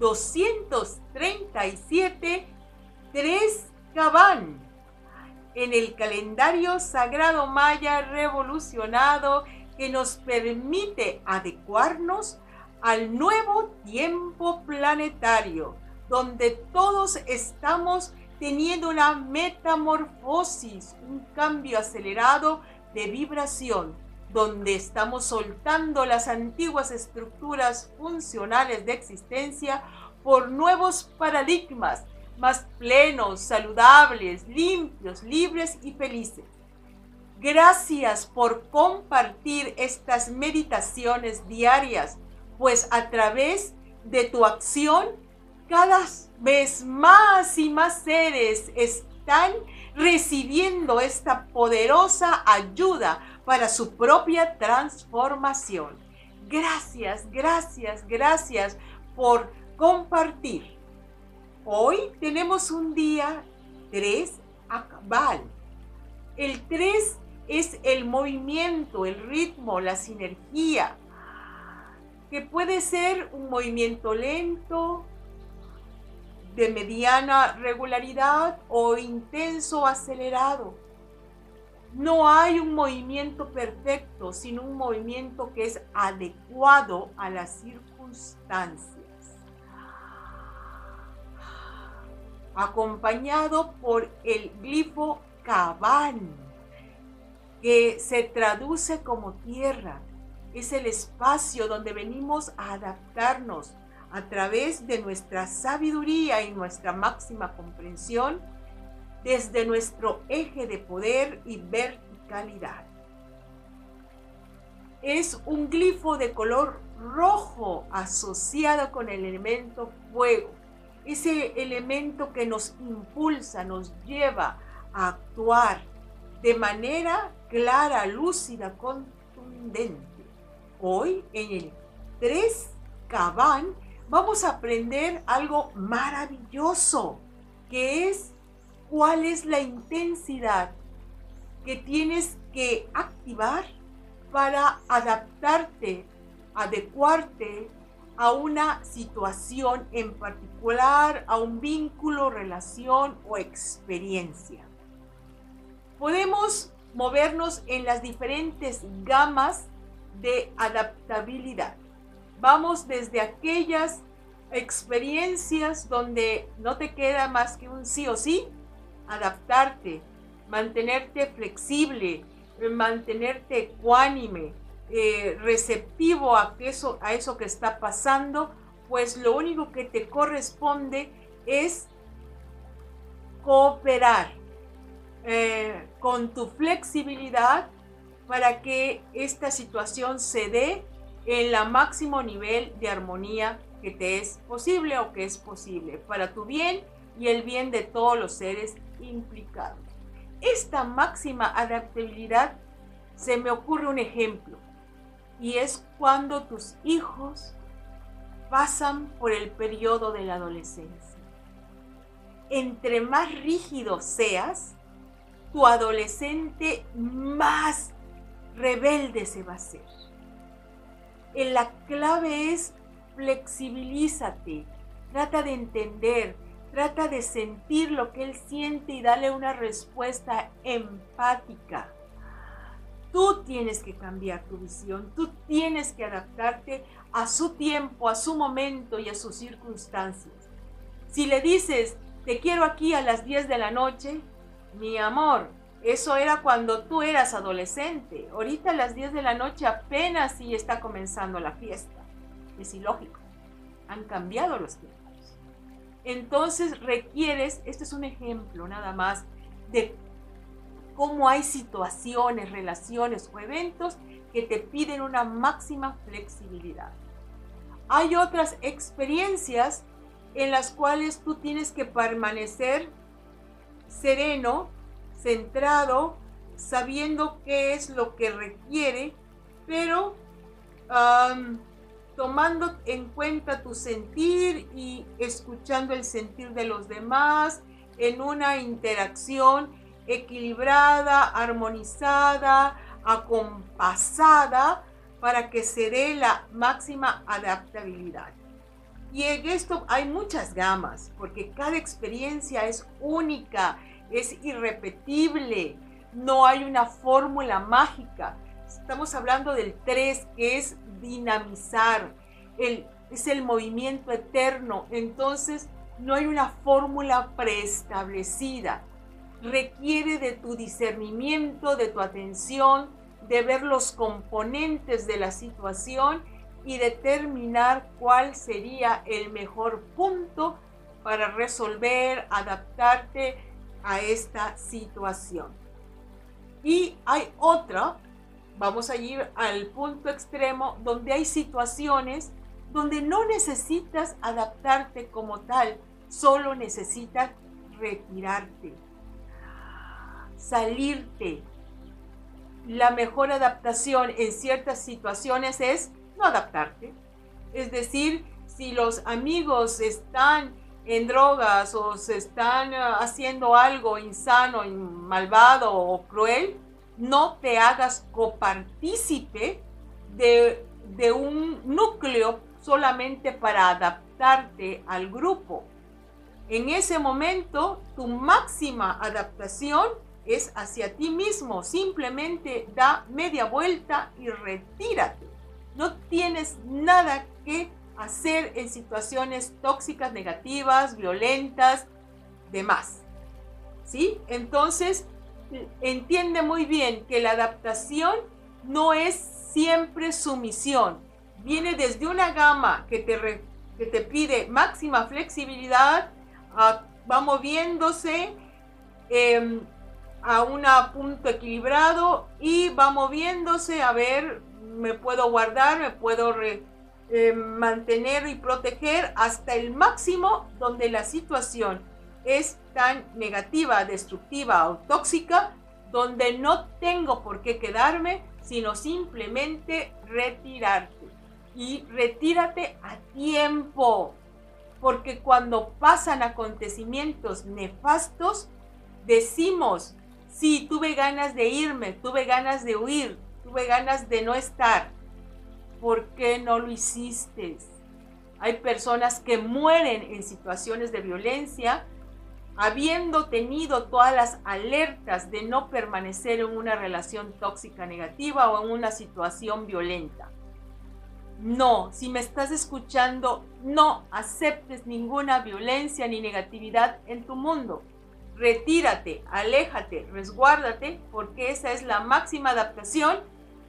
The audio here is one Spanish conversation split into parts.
237 3 Cabán en el calendario sagrado maya revolucionado que nos permite adecuarnos al nuevo tiempo planetario, donde todos estamos teniendo una metamorfosis, un cambio acelerado de vibración, donde estamos soltando las antiguas estructuras funcionales de existencia por nuevos paradigmas más plenos, saludables, limpios, libres y felices. Gracias por compartir estas meditaciones diarias, pues a través de tu acción, cada vez más y más seres están recibiendo esta poderosa ayuda para su propia transformación. Gracias, gracias, gracias por compartir. Hoy tenemos un día 3 Akbal. El 3 es el movimiento, el ritmo, la sinergia, que puede ser un movimiento lento, de mediana regularidad o intenso acelerado. No hay un movimiento perfecto, sino un movimiento que es adecuado a las circunstancias. Acompañado por el glifo Cabán, que se traduce como tierra. Es el espacio donde venimos a adaptarnos a través de nuestra sabiduría y nuestra máxima comprensión desde nuestro eje de poder y verticalidad. Es un glifo de color rojo asociado con el elemento fuego, ese elemento que nos impulsa, nos lleva a actuar de manera clara, lúcida, contundente. Hoy en el 3 Cabán vamos a aprender algo maravilloso, que es cuál es la intensidad que tienes que activar para adaptarte, adecuarte a una situación en particular, a un vínculo, relación o experiencia. Podemos movernos en las diferentes gamas de adaptabilidad. Vamos desde aquellas experiencias donde no te queda más que un sí o sí, adaptarte, mantenerte flexible, mantenerte ecuánime, eh, receptivo a eso, a eso que está pasando, pues lo único que te corresponde es cooperar eh, con tu flexibilidad para que esta situación se dé en la máximo nivel de armonía que te es posible o que es posible para tu bien y el bien de todos los seres implicados. Esta máxima adaptabilidad se me ocurre un ejemplo y es cuando tus hijos pasan por el periodo de la adolescencia. Entre más rígido seas, tu adolescente más rebelde se va a hacer la clave es flexibilízate, trata de entender, trata de sentir lo que él siente y dale una respuesta empática. Tú tienes que cambiar tu visión, tú tienes que adaptarte a su tiempo, a su momento y a sus circunstancias. Si le dices, te quiero aquí a las 10 de la noche, mi amor, eso era cuando tú eras adolescente. Ahorita a las 10 de la noche apenas sí está comenzando la fiesta. Es ilógico. Han cambiado los tiempos. Entonces requieres, este es un ejemplo nada más de cómo hay situaciones, relaciones o eventos que te piden una máxima flexibilidad. Hay otras experiencias en las cuales tú tienes que permanecer sereno, centrado, sabiendo qué es lo que requiere, pero tomando en cuenta tu sentir y escuchando el sentir de los demás en una interacción equilibrada, armonizada, acompasada, para que se dé la máxima adaptabilidad. Y en esto hay muchas gamas, porque cada experiencia es única, es irrepetible, no hay una fórmula mágica. Estamos hablando del 3, que es dinamizar, el, es el movimiento eterno. Entonces, no hay una fórmula preestablecida. Requiere de tu discernimiento, de tu atención, de ver los componentes de la situación y determinar cuál sería el mejor punto para resolver, adaptarte a esta situación. Y hay otra, vamos a ir al punto extremo, donde hay situaciones donde no necesitas adaptarte como tal, solo necesitas retirarte, salirte. La mejor adaptación en ciertas situaciones es no adaptarte. Es decir, si los amigos están en drogas o se están ah, haciendo algo insano, malvado o cruel, no te hagas copartícipe de, un núcleo solamente para adaptarte al grupo. En ese momento, tu máxima adaptación es hacia ti mismo. Simplemente da media vuelta y retírate. No tienes nada que hacer en situaciones tóxicas, negativas, violentas, demás. ¿Sí? Entonces, entiende muy bien que la adaptación no es siempre sumisión. Viene desde una gama que te, que te pide máxima flexibilidad, va moviéndose em, a un punto equilibrado y va moviéndose a ver, me puedo guardar, me puedo eh, mantener y proteger hasta el máximo donde la situación es tan negativa, destructiva o tóxica, donde no tengo por qué quedarme, sino simplemente retirarte. Y retírate a tiempo, porque cuando pasan acontecimientos nefastos, decimos, sí, tuve ganas de irme, tuve ganas de huir, tuve ganas de no estar. ¿Por qué no lo hiciste? Hay personas que mueren en situaciones de violencia habiendo tenido todas las alertas de no permanecer en una relación tóxica negativa o en una situación violenta. No, si me estás escuchando, no aceptes ninguna violencia ni negatividad en tu mundo. Retírate, aléjate, resguárdate, porque esa es la máxima adaptación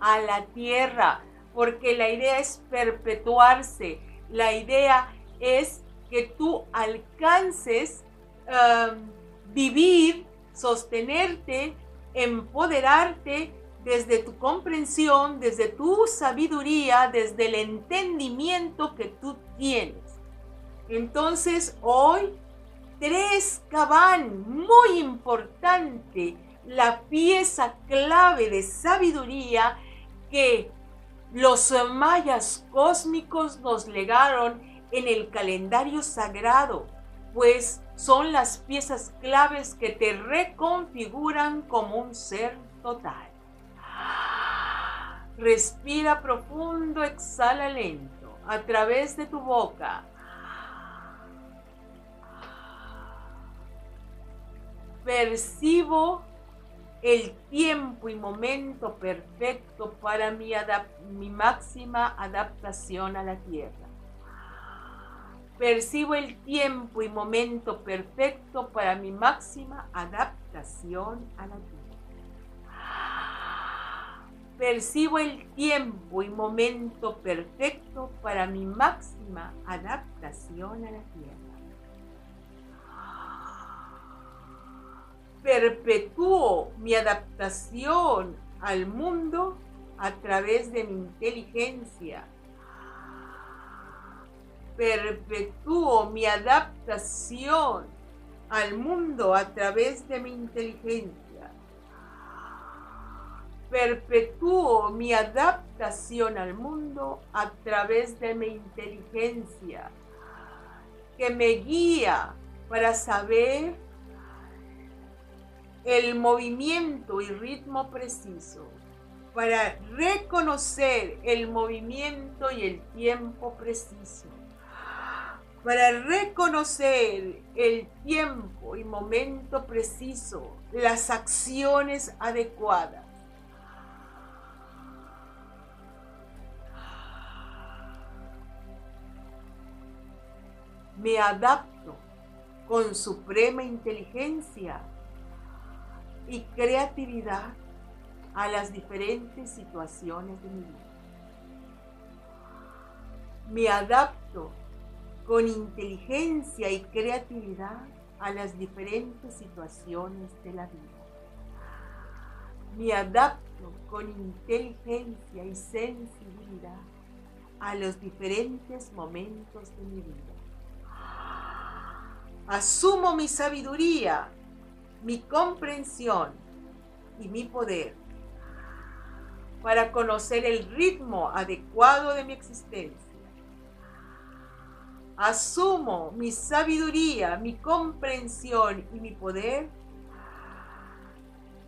a la tierra, porque la idea es perpetuarse, la idea es que tú alcances um, vivir, sostenerte, empoderarte desde tu comprensión, desde tu sabiduría, desde el entendimiento que tú tienes. Entonces hoy, tres cabán, muy importante, la pieza clave de sabiduría que los mayas cósmicos nos legaron en el calendario sagrado, pues son las piezas claves que te reconfiguran como un ser total. Respira profundo, exhala lento a través de tu boca. Percibo el tiempo y momento perfecto para mi, mi máxima adaptación a la tierra. Percibo el tiempo y momento perfecto para mi máxima adaptación a la tierra. Percibo el tiempo y momento perfecto para mi máxima adaptación a la tierra. perpetúo mi adaptación al mundo a través de mi inteligencia. Perpetúo mi adaptación al mundo a través de mi inteligencia. Perpetúo mi adaptación al mundo a través de mi inteligencia, que me guía para saber el movimiento y ritmo preciso, para reconocer el movimiento y el tiempo preciso, para reconocer el tiempo y momento preciso, las acciones adecuadas. Me adapto con suprema inteligencia y creatividad a las diferentes situaciones de mi vida. Me adapto con inteligencia y creatividad a las diferentes situaciones de la vida. Me adapto con inteligencia y sensibilidad a los diferentes momentos de mi vida. Asumo mi sabiduría, mi comprensión y mi poder para conocer el ritmo adecuado de mi existencia asumo mi sabiduría, mi comprensión y mi poder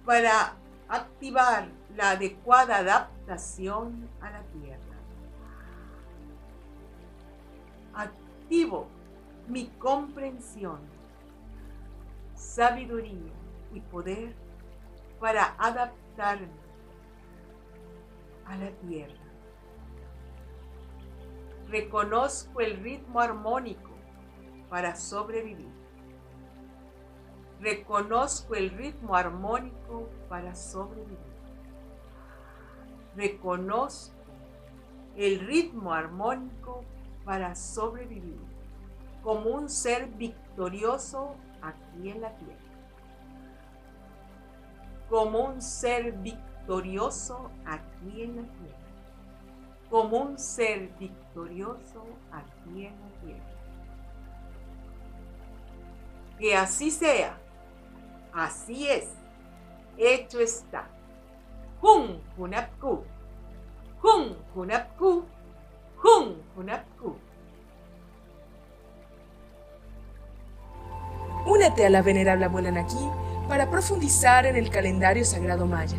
para activar la adecuada adaptación a la tierra. Activo mi comprensión, sabiduría y poder para adaptarme a la tierra. Reconozco el ritmo armónico para sobrevivir. Reconozco el ritmo armónico para sobrevivir. Reconozco el ritmo armónico para sobrevivir como un ser victorioso aquí en la tierra. Como un ser victorioso aquí en la tierra como un ser victorioso aquí en la tierra. Que así sea, así es, hecho está. Jun Hunapku, Jun Hunapku, Jun Hunapku. Únete a la venerable abuela Naki para profundizar en el calendario sagrado maya